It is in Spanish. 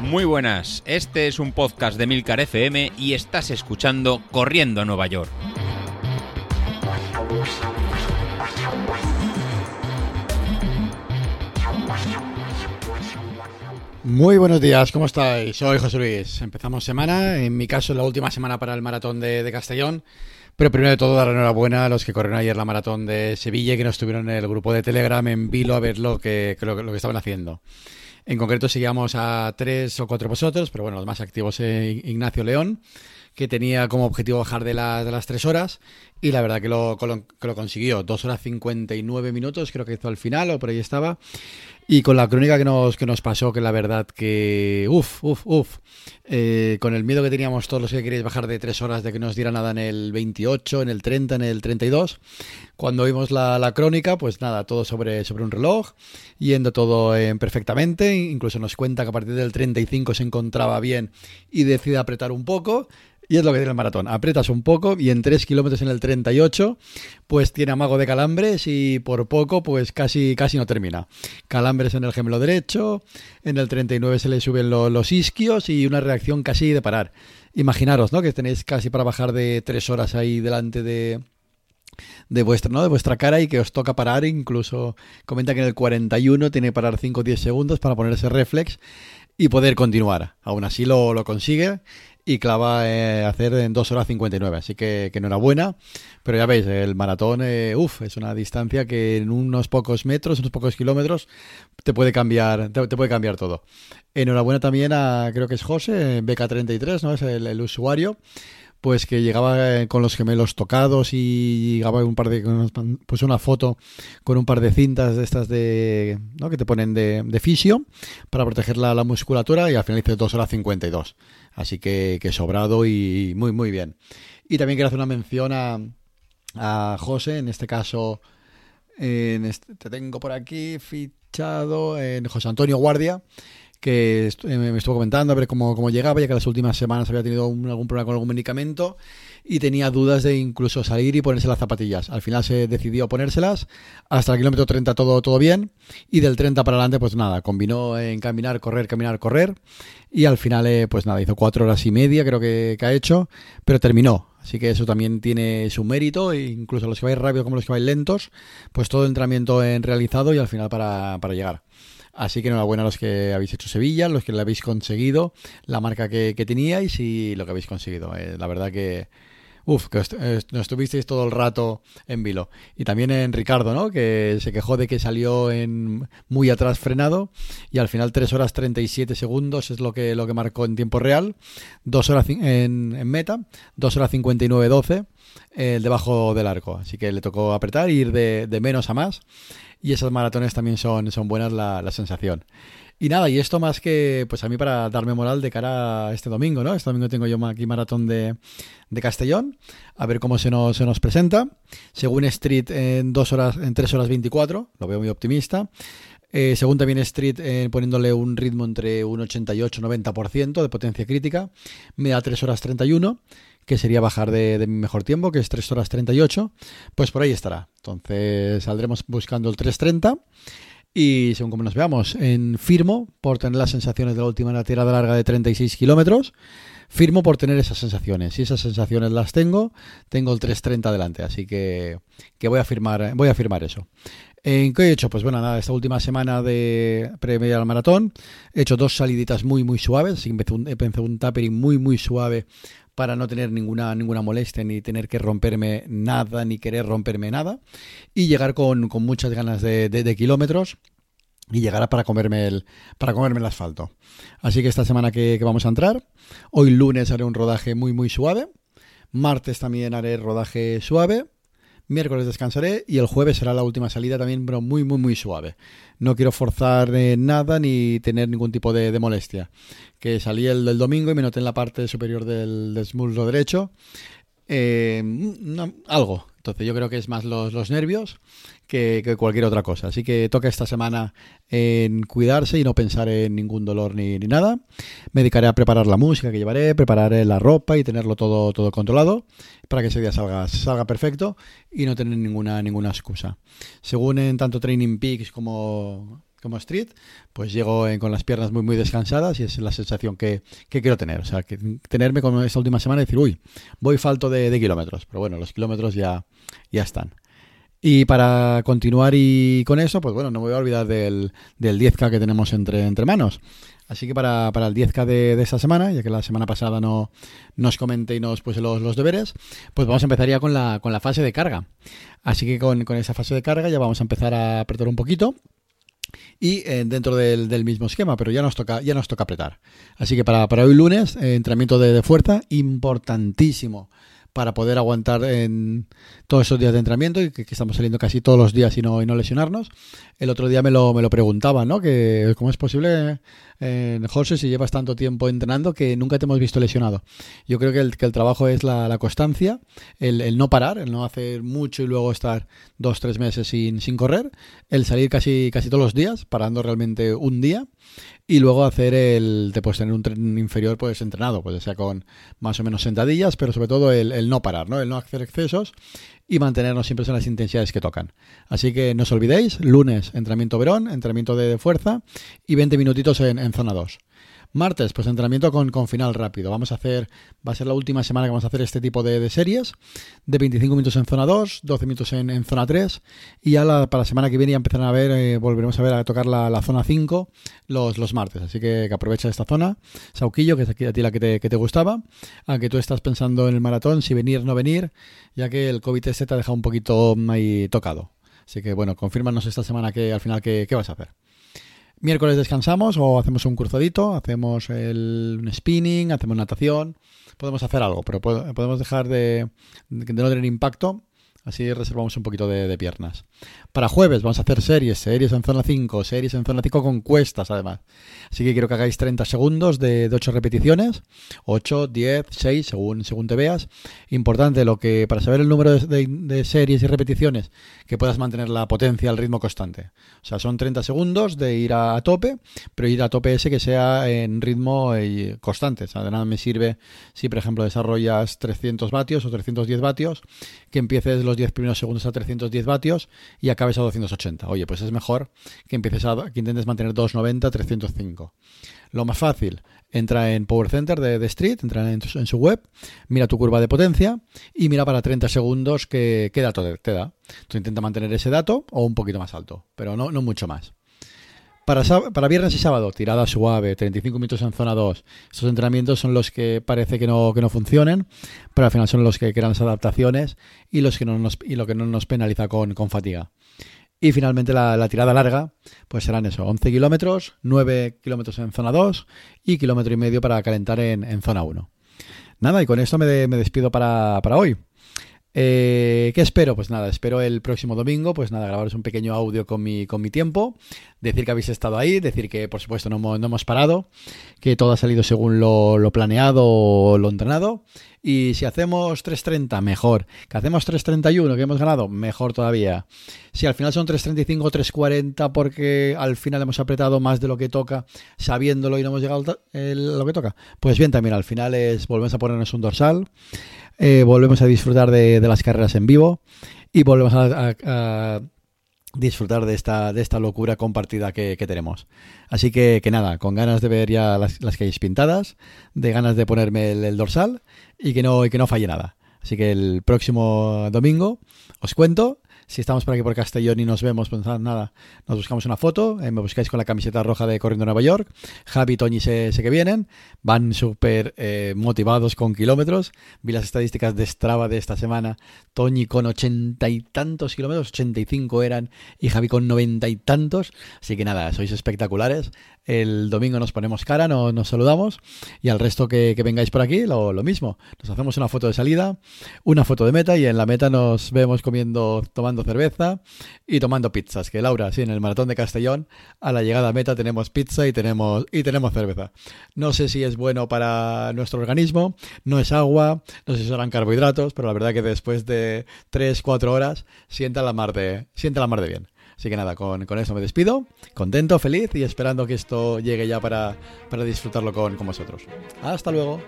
Muy buenas, este es un podcast de Milcar FM y estás escuchando Corriendo a Nueva York. Muy buenos días, ¿cómo estáis? Soy José Luis. Empezamos semana, en mi caso la última semana para el maratón de, Castellón. Pero primero de todo, dar enhorabuena a los que corrieron ayer la maratón de Sevilla y que no estuvieron en el grupo de Telegram en Vilo a ver lo que, lo, que estaban haciendo. En concreto, seguíamos a tres o cuatro vosotros, pero bueno, los más activos es Ignacio León, que tenía como objetivo bajar de, de las tres horas y la verdad que lo, que lo consiguió. Dos horas 59 minutos, creo que hizo al final o por ahí estaba. Y con la crónica que nos, que nos pasó, que la verdad que, uff, uff, uff, eh, con el miedo que teníamos todos los que queréis bajar de tres horas de que nos diera nada en el 28, en el 30, en el 32, cuando vimos la, la crónica, pues nada, todo sobre, sobre un reloj, yendo todo perfectamente, incluso nos cuenta que a partir del 35 se encontraba bien y decide apretar un poco, y es lo que tiene el maratón. Apretas un poco y en 3 kilómetros en el 38, pues tiene amago de calambres y por poco, pues casi, casi no termina. Calambres en el gemelo derecho, en el 39 se le suben los isquios y una reacción casi de parar. Imaginaros, ¿no? Que tenéis casi para bajar de 3 horas ahí delante de, de vuestra, ¿no? de vuestra cara y que os toca parar. Incluso comenta que en el 41 tiene que parar 5 o 10 segundos para ponerse reflex y poder continuar. Aún así lo, lo consigue y clava eh, hacer en 2 horas 59. Así que, que enhorabuena. Pero ya veis, el maratón, eh, uff, es una distancia que en unos pocos metros, unos pocos kilómetros, te puede cambiar, te, puede cambiar todo. Enhorabuena también a, creo que es José, BK33, ¿no? Es el, el usuario pues que llegaba eh, con los gemelos tocados y llegaba un par de pues una foto con un par de cintas de estas de ¿no? que te ponen de, de fisio para proteger la, musculatura y al final hice 2 horas 52 así que, que sobrado y muy muy bien y también quiero hacer una mención a, a José en este caso en este, te tengo por aquí fichado en José Antonio Guardia que eh, me estuvo comentando a ver cómo, cómo, llegaba, ya que las últimas semanas había tenido algún problema con algún medicamento y tenía dudas de incluso salir y ponerse las zapatillas. Al final se decidió ponérselas, hasta el kilómetro 30 todo, todo bien, y del 30 para adelante pues nada, combinó en caminar, correr, caminar, correr, y al final eh, pues nada, hizo cuatro horas y media creo que, que ha hecho, pero terminó. Así que eso también tiene su mérito, e incluso los que vais rápido como los que vais lentos, pues todo entrenamiento en realizado y al final para, para llegar. Así que enhorabuena a los que habéis hecho Sevilla, los que le habéis conseguido, la marca que, teníais y lo que habéis conseguido. Eh, la verdad que, Uf, que nos estuvisteis todo el rato en vilo. Y también en Ricardo, ¿no? Que se quejó de que salió en muy atrás frenado y al final 3 horas 37 segundos es lo que, lo que marcó en tiempo real. 2 horas en, meta, 2 horas 59 12 el debajo del arco. Así que le tocó apretar, ir de, de menos a más y esas maratones también son, son buenas la, la, sensación. Y nada, y esto más que, pues a mí para darme moral de cara a este domingo, ¿no? Este domingo tengo yo aquí maratón de, de Castellón, a ver cómo se nos, se nos presenta. Según Street, en, dos horas, en 3 horas 24, lo veo muy optimista. Eh, según también Street, eh, poniéndole un ritmo entre un 88 90% de potencia crítica, me da 3 horas 31 que sería bajar de, mi mejor tiempo, que es 3 horas 38, pues por ahí estará. Entonces saldremos buscando el 3.30 y según como nos veamos, en firmo por tener las sensaciones de la última tirada larga de 36 kilómetros, firmo por tener esas sensaciones. Si esas sensaciones las tengo, tengo el 3.30 adelante, así que, que voy, a firmar, voy a firmar eso. ¿En qué he hecho? Pues bueno, nada, esta última semana de previa al maratón he hecho dos saliditas muy, muy suaves. Empecé un, empecé un tapering muy, muy suave para no tener ninguna, ninguna molestia, ni tener que romperme nada, ni querer romperme nada, y llegar con, muchas ganas de, kilómetros y llegar para comerme el para comerme el asfalto. Así que esta semana que, que, vamos a entrar, hoy lunes haré un rodaje muy muy suave, martes también haré rodaje suave, miércoles descansaré y el jueves será la última salida también, pero muy, muy, muy suave. No quiero forzar eh, nada ni tener ningún tipo de, molestia. Que salí el del domingo y me noté en la parte superior del, del derecho eh, algo. Entonces yo creo que es más los, los nervios que, cualquier otra cosa. Así que toca esta semana en cuidarse y no pensar en ningún dolor ni, ni nada. Me dedicaré a preparar la música que llevaré, prepararé la ropa y tenerlo todo, todo controlado para que ese día salga, salga perfecto y no tener ninguna, ninguna excusa. Según en tanto Training Peaks como como street, pues llego con las piernas muy, muy descansadas y es la sensación que, quiero tener. O sea, que tenerme con esta última semana y decir, uy, voy falto de, kilómetros. Pero bueno, los kilómetros ya, ya están. Y para continuar y con eso, pues bueno, no me voy a olvidar del, del 10K que tenemos entre, entre manos. Así que para, el 10K de, esta semana, ya que la semana pasada no nos comenté y nos puse los, deberes, pues vamos a empezar ya con la, con la fase de carga. Así que con, esa fase de carga ya vamos a empezar a apretar un poquito y eh, dentro del, mismo esquema, pero ya nos toca, ya nos toca apretar. Así que para, para hoy lunes, eh, entrenamiento de, de, fuerza, importantísimo para poder aguantar en todos esos días de entrenamiento y que, estamos saliendo casi todos los días y no, y no lesionarnos. El otro día me lo, me lo preguntaban, ¿no? Que cómo es posible, eh, José, si llevas tanto tiempo entrenando que nunca te hemos visto lesionado. Yo creo que el, que el trabajo es la, la constancia, el, el, no parar, el no hacer mucho y luego estar dos, tres meses sin, sin correr, el salir casi, casi todos los días, parando realmente un día y luego hacer el de pues tener un tren inferior pues entrenado, pues sea con más o menos sentadillas, pero sobre todo el, no parar, ¿no? El no hacer excesos y mantenernos siempre en las intensidades que tocan. Así que no os olvidéis, lunes entrenamiento verón, entrenamiento de fuerza y 20 minutitos en, en zona 2. Martes, pues entrenamiento con, con, final rápido. Vamos a hacer, va a ser la última semana que vamos a hacer este tipo de, series, de 25 minutos en zona 2, 12 minutos en, zona 3, y ya para la semana que viene ya empezarán a ver, eh, volveremos a ver a tocar la, zona 5 los, los martes. Así que, aprovecha esta zona, Sauquillo, que es aquí a ti la que te, que te gustaba, aunque tú estás pensando en el maratón, si venir o no venir, ya que el COVID este te ha dejado un poquito ahí tocado. Así que bueno, confírmanos esta semana que al final qué, qué vas a hacer. Miércoles descansamos o hacemos un cruzadito, hacemos el, un spinning, hacemos natación, podemos hacer algo, pero podemos dejar de, de no tener impacto Así reservamos un poquito de, piernas. Para jueves vamos a hacer series, series en zona 5, series en zona 5 con cuestas además. Así que quiero que hagáis 30 segundos de, 8 repeticiones, 8, 10, 6, según, según te veas. Importante lo que para saber el número de, series y repeticiones, que puedas mantener la potencia al ritmo constante. O sea, son 30 segundos de ir a, tope, pero ir a tope ese que sea en ritmo eh, constante. O sea, de nada me sirve si, por ejemplo, desarrollas 300 vatios o 310 vatios, que empieces los 10 primeros segundos a 310 vatios y acabes a 280. Oye, pues es mejor que empieces a, que intentes mantener 290, 305. Lo más fácil, entra en Power Center de, Street, entra en, su web, mira tu curva de potencia y mira para 30 segundos qué, dato te, da. Tú intenta mantener ese dato o un poquito más alto, pero no, no mucho más. Para, para, viernes y sábado, tirada suave, 35 minutos en zona 2. Estos entrenamientos son los que parece que no, que no funcionen, pero al final son los que crean las adaptaciones y, los que no nos, y lo que no nos penaliza con, con fatiga. Y finalmente la, tirada larga, pues serán eso, 11 kilómetros, 9 kilómetros en zona 2 y kilómetro y medio para calentar en, en zona 1. Nada, y con esto me, me despido para, para hoy. Eh, ¿Qué espero? Pues nada, espero el próximo domingo, pues nada, grabaros un pequeño audio con mi, con mi tiempo, decir que habéis estado ahí, decir que por supuesto no, no hemos parado, que todo ha salido según lo, lo planeado o lo entrenado. Y si hacemos 3.30, mejor. Que hacemos 3.31, que hemos ganado, mejor todavía. Si al final son 3.35 o 3.40 porque al final hemos apretado más de lo que toca, sabiéndolo y no hemos llegado a lo que toca, pues bien, también al final es volvemos a ponernos un dorsal. Eh, volvemos a disfrutar de, las carreras en vivo y volvemos a, disfrutar de esta, de esta locura compartida que, tenemos. Así que, que, nada, con ganas de ver ya las, las calles pintadas, de ganas de ponerme el, dorsal y que, no, y que no falle nada. Así que el próximo domingo os cuento si estamos por aquí por Castellón y nos vemos, pues nada, nos buscamos una foto, eh, me buscáis con la camiseta roja de Corriendo Nueva York. Javi y Toñi sé, que vienen, van súper eh, motivados con kilómetros. Vi las estadísticas de Strava de esta semana. Toñi con ochenta y tantos kilómetros, ochenta y cinco eran, y Javi con noventa y tantos. Así que nada, sois espectaculares. El domingo nos ponemos cara, no, nos saludamos y al resto que, vengáis por aquí lo, mismo. Nos hacemos una foto de salida, una foto de meta y en la meta nos vemos comiendo, tomando cerveza y tomando pizzas. Que Laura, sí, en el maratón de Castellón, a la llegada a meta tenemos pizza y tenemos, y tenemos cerveza. No sé si es bueno para nuestro organismo, no es agua, no sé si serán carbohidratos, pero la verdad que después de 3-4 horas sienta la mar de, sienta la mar de bien. Así que nada, con, con eso me despido, contento, feliz y esperando que esto llegue ya para, para disfrutarlo con, con vosotros. Hasta luego.